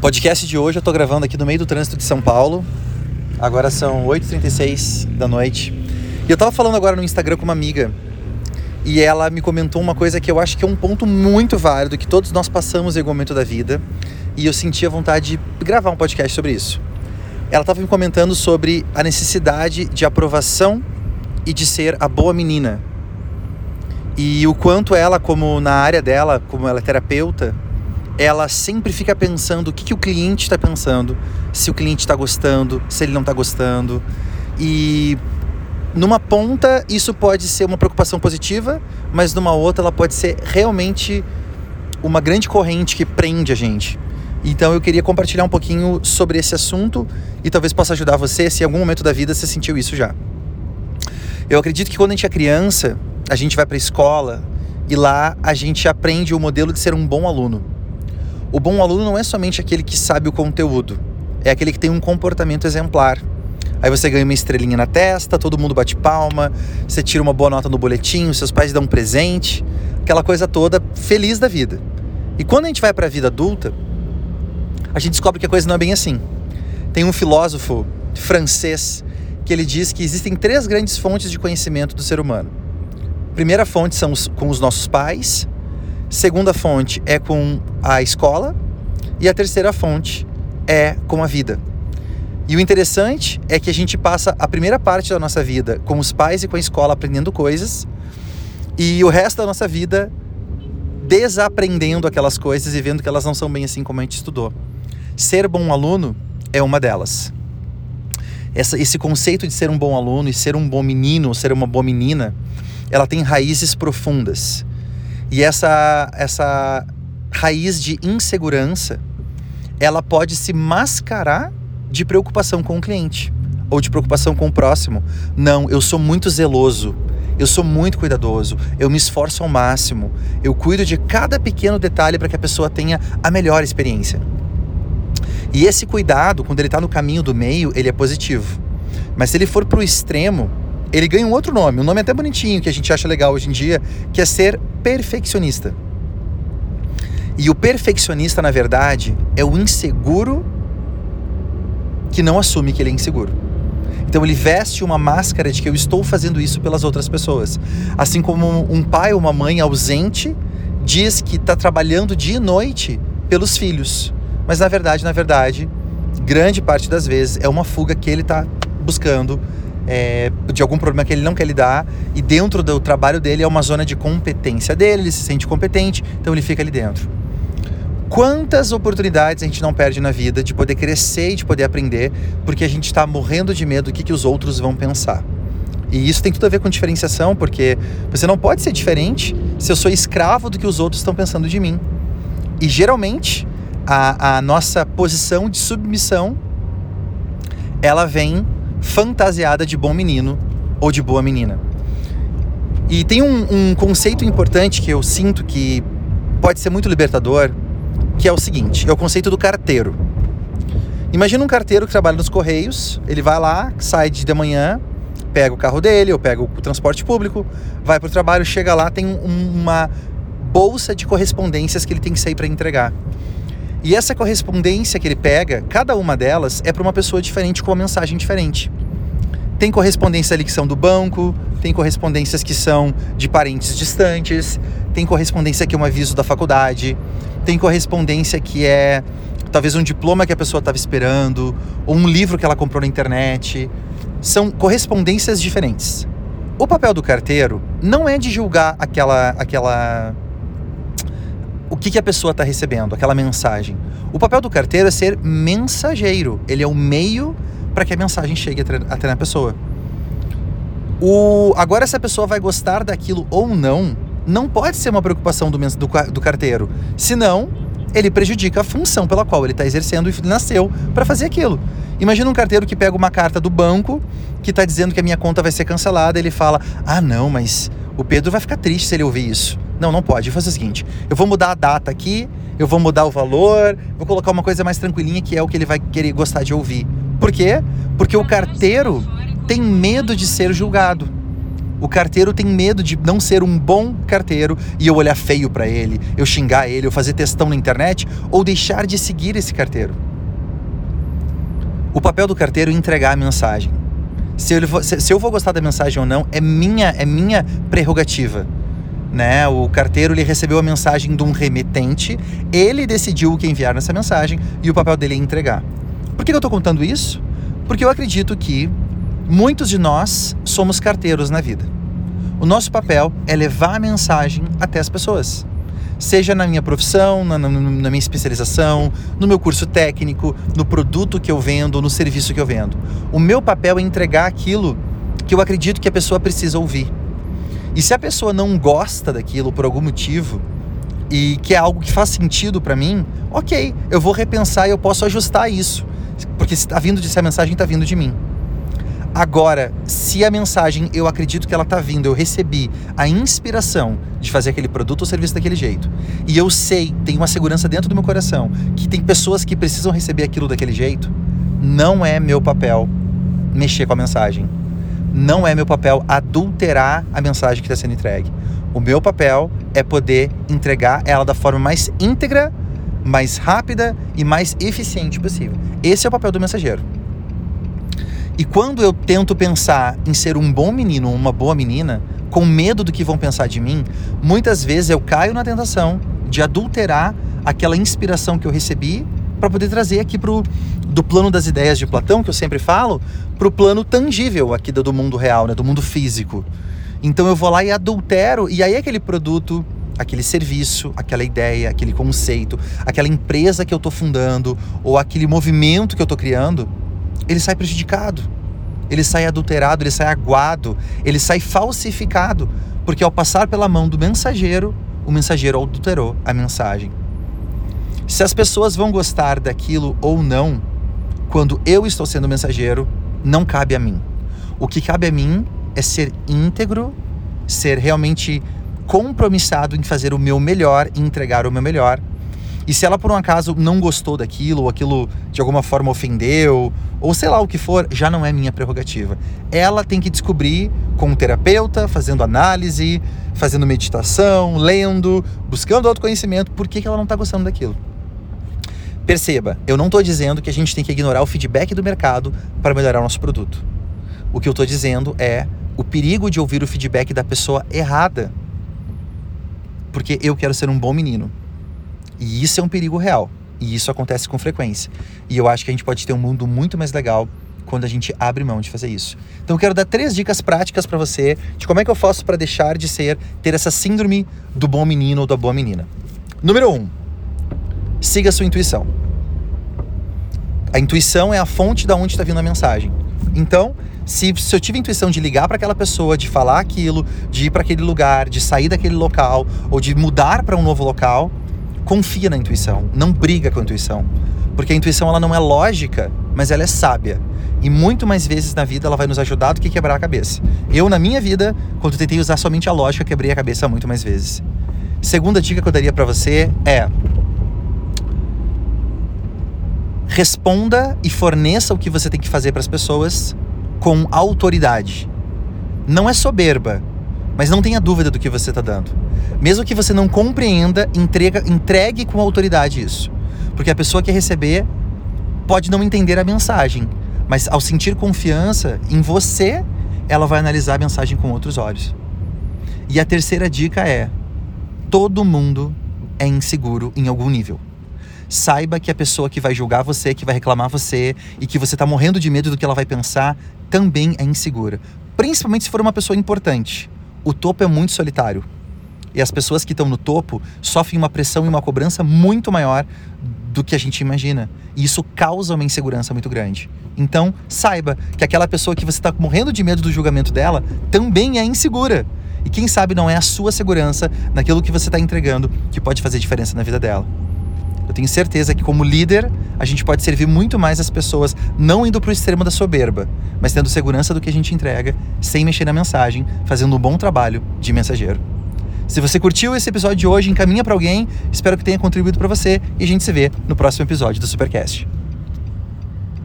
Podcast de hoje eu tô gravando aqui no meio do trânsito de São Paulo. Agora são 8h36 da noite. E eu tava falando agora no Instagram com uma amiga. E ela me comentou uma coisa que eu acho que é um ponto muito válido, que todos nós passamos em algum momento da vida. E eu senti a vontade de gravar um podcast sobre isso. Ela estava me comentando sobre a necessidade de aprovação e de ser a boa menina. E o quanto ela, como na área dela, como ela é terapeuta, ela sempre fica pensando o que, que o cliente está pensando, se o cliente está gostando, se ele não está gostando. E numa ponta isso pode ser uma preocupação positiva, mas numa outra ela pode ser realmente uma grande corrente que prende a gente. Então eu queria compartilhar um pouquinho sobre esse assunto e talvez possa ajudar você se em algum momento da vida você sentiu isso já. Eu acredito que quando a gente é criança, a gente vai para a escola e lá a gente aprende o modelo de ser um bom aluno. O bom aluno não é somente aquele que sabe o conteúdo, é aquele que tem um comportamento exemplar. Aí você ganha uma estrelinha na testa, todo mundo bate palma, você tira uma boa nota no boletim, seus pais dão um presente, aquela coisa toda feliz da vida. E quando a gente vai para a vida adulta, a gente descobre que a coisa não é bem assim. Tem um filósofo francês que ele diz que existem três grandes fontes de conhecimento do ser humano. Primeira fonte são os, com os nossos pais, segunda fonte é com a escola e a terceira fonte é com a vida. E o interessante é que a gente passa a primeira parte da nossa vida com os pais e com a escola aprendendo coisas e o resto da nossa vida desaprendendo aquelas coisas e vendo que elas não são bem assim como a gente estudou. Ser bom aluno é uma delas. Essa, esse conceito de ser um bom aluno e ser um bom menino, ser uma boa menina, ela tem raízes profundas. E essa, essa raiz de insegurança, ela pode se mascarar de preocupação com o cliente ou de preocupação com o próximo. Não, eu sou muito zeloso, eu sou muito cuidadoso, eu me esforço ao máximo, eu cuido de cada pequeno detalhe para que a pessoa tenha a melhor experiência. E esse cuidado, quando ele está no caminho do meio, ele é positivo. Mas se ele for para o extremo, ele ganha um outro nome, um nome até bonitinho que a gente acha legal hoje em dia, que é ser perfeccionista. E o perfeccionista, na verdade, é o inseguro que não assume que ele é inseguro. Então ele veste uma máscara de que eu estou fazendo isso pelas outras pessoas. Assim como um pai ou uma mãe ausente diz que está trabalhando dia e noite pelos filhos. Mas na verdade, na verdade, grande parte das vezes é uma fuga que ele está buscando é, de algum problema que ele não quer lidar e dentro do trabalho dele é uma zona de competência dele, ele se sente competente, então ele fica ali dentro. Quantas oportunidades a gente não perde na vida de poder crescer e de poder aprender porque a gente está morrendo de medo do que, que os outros vão pensar. E isso tem tudo a ver com diferenciação, porque você não pode ser diferente se eu sou escravo do que os outros estão pensando de mim. E geralmente a, a nossa posição de submissão ela vem fantasiada de bom menino ou de boa menina. E tem um, um conceito importante que eu sinto que pode ser muito libertador, que é o seguinte: é o conceito do carteiro. Imagina um carteiro que trabalha nos correios, ele vai lá, sai de manhã, pega o carro dele, ou pega o transporte público, vai para o trabalho, chega lá, tem um, uma bolsa de correspondências que ele tem que sair para entregar. E essa correspondência que ele pega, cada uma delas é para uma pessoa diferente com uma mensagem diferente. Tem correspondência ali que são do banco, tem correspondências que são de parentes distantes, tem correspondência que é um aviso da faculdade, tem correspondência que é talvez um diploma que a pessoa estava esperando, ou um livro que ela comprou na internet. São correspondências diferentes. O papel do carteiro não é de julgar aquela aquela o que, que a pessoa está recebendo, aquela mensagem. O papel do carteiro é ser mensageiro. Ele é o meio para que a mensagem chegue até na pessoa. O, agora, se a pessoa vai gostar daquilo ou não, não pode ser uma preocupação do, do, do carteiro. Senão, ele prejudica a função pela qual ele está exercendo e nasceu para fazer aquilo. Imagina um carteiro que pega uma carta do banco que está dizendo que a minha conta vai ser cancelada. Ele fala: Ah, não, mas o Pedro vai ficar triste se ele ouvir isso. Não, não pode. Fazer o seguinte: eu vou mudar a data aqui, eu vou mudar o valor, vou colocar uma coisa mais tranquilinha que é o que ele vai querer gostar de ouvir. Por quê? Porque o carteiro tem medo de ser julgado. O carteiro tem medo de não ser um bom carteiro e eu olhar feio para ele, eu xingar ele, eu fazer testão na internet ou deixar de seguir esse carteiro. O papel do carteiro é entregar a mensagem. Se eu, se eu vou gostar da mensagem ou não é minha é minha prerrogativa. Né? O carteiro ele recebeu a mensagem de um remetente, ele decidiu o que enviar nessa mensagem e o papel dele é entregar. Por que eu estou contando isso? Porque eu acredito que muitos de nós somos carteiros na vida. O nosso papel é levar a mensagem até as pessoas seja na minha profissão, na, na, na, minha especialização, no meu curso técnico, no produto que eu vendo, no serviço que eu vendo. O meu papel é entregar aquilo que eu acredito que a pessoa precisa ouvir. E se a pessoa não gosta daquilo por algum motivo e que é algo que faz sentido para mim, ok, eu vou repensar e eu posso ajustar isso, porque se está vindo de se a mensagem está vindo de mim. Agora, se a mensagem eu acredito que ela está vindo, eu recebi a inspiração de fazer aquele produto ou serviço daquele jeito, e eu sei, tem uma segurança dentro do meu coração, que tem pessoas que precisam receber aquilo daquele jeito, não é meu papel mexer com a mensagem. Não é meu papel adulterar a mensagem que está sendo entregue. O meu papel é poder entregar ela da forma mais íntegra, mais rápida e mais eficiente possível. Esse é o papel do mensageiro. E quando eu tento pensar em ser um bom menino ou uma boa menina, com medo do que vão pensar de mim, muitas vezes eu caio na tentação de adulterar aquela inspiração que eu recebi para poder trazer aqui pro do plano das ideias de Platão, que eu sempre falo, para o plano tangível aqui do mundo real, né, do mundo físico. Então eu vou lá e adultero, e aí aquele produto, aquele serviço, aquela ideia, aquele conceito, aquela empresa que eu estou fundando, ou aquele movimento que eu estou criando, ele sai prejudicado, ele sai adulterado, ele sai aguado, ele sai falsificado, porque ao passar pela mão do mensageiro, o mensageiro adulterou a mensagem. Se as pessoas vão gostar daquilo ou não, quando eu estou sendo mensageiro, não cabe a mim. O que cabe a mim é ser íntegro, ser realmente compromissado em fazer o meu melhor e entregar o meu melhor e se ela por um acaso não gostou daquilo, ou aquilo de alguma forma ofendeu, ou sei lá o que for, já não é minha prerrogativa. Ela tem que descobrir com um terapeuta, fazendo análise, fazendo meditação, lendo, buscando autoconhecimento, por que, que ela não está gostando daquilo. Perceba, eu não estou dizendo que a gente tem que ignorar o feedback do mercado para melhorar o nosso produto. O que eu estou dizendo é o perigo de ouvir o feedback da pessoa errada. Porque eu quero ser um bom menino. E isso é um perigo real. E isso acontece com frequência. E eu acho que a gente pode ter um mundo muito mais legal quando a gente abre mão de fazer isso. Então eu quero dar três dicas práticas para você de como é que eu faço para deixar de ser ter essa síndrome do bom menino ou da boa menina. Número um, siga a sua intuição. A intuição é a fonte da onde está vindo a mensagem. Então, se, se eu tive a intuição de ligar para aquela pessoa, de falar aquilo, de ir para aquele lugar, de sair daquele local ou de mudar para um novo local, confia na intuição, não briga com a intuição, porque a intuição ela não é lógica, mas ela é sábia. E muito mais vezes na vida ela vai nos ajudar do que quebrar a cabeça. Eu, na minha vida, quando tentei usar somente a lógica, quebrei a cabeça muito mais vezes. Segunda dica que eu daria para você é: responda e forneça o que você tem que fazer para as pessoas com autoridade. Não é soberba, mas não tenha dúvida do que você está dando. Mesmo que você não compreenda, entrega, entregue com autoridade isso. Porque a pessoa que receber pode não entender a mensagem, mas ao sentir confiança em você, ela vai analisar a mensagem com outros olhos. E a terceira dica é: todo mundo é inseguro em algum nível. Saiba que a pessoa que vai julgar você, que vai reclamar você e que você está morrendo de medo do que ela vai pensar, também é insegura. Principalmente se for uma pessoa importante o topo é muito solitário. E as pessoas que estão no topo sofrem uma pressão e uma cobrança muito maior do que a gente imagina. E isso causa uma insegurança muito grande. Então, saiba que aquela pessoa que você está morrendo de medo do julgamento dela também é insegura. E quem sabe não é a sua segurança naquilo que você está entregando que pode fazer diferença na vida dela. Eu tenho certeza que, como líder, a gente pode servir muito mais as pessoas, não indo para o extremo da soberba, mas tendo segurança do que a gente entrega, sem mexer na mensagem, fazendo um bom trabalho de mensageiro. Se você curtiu esse episódio de hoje, encaminha para alguém. Espero que tenha contribuído para você e a gente se vê no próximo episódio do Supercast.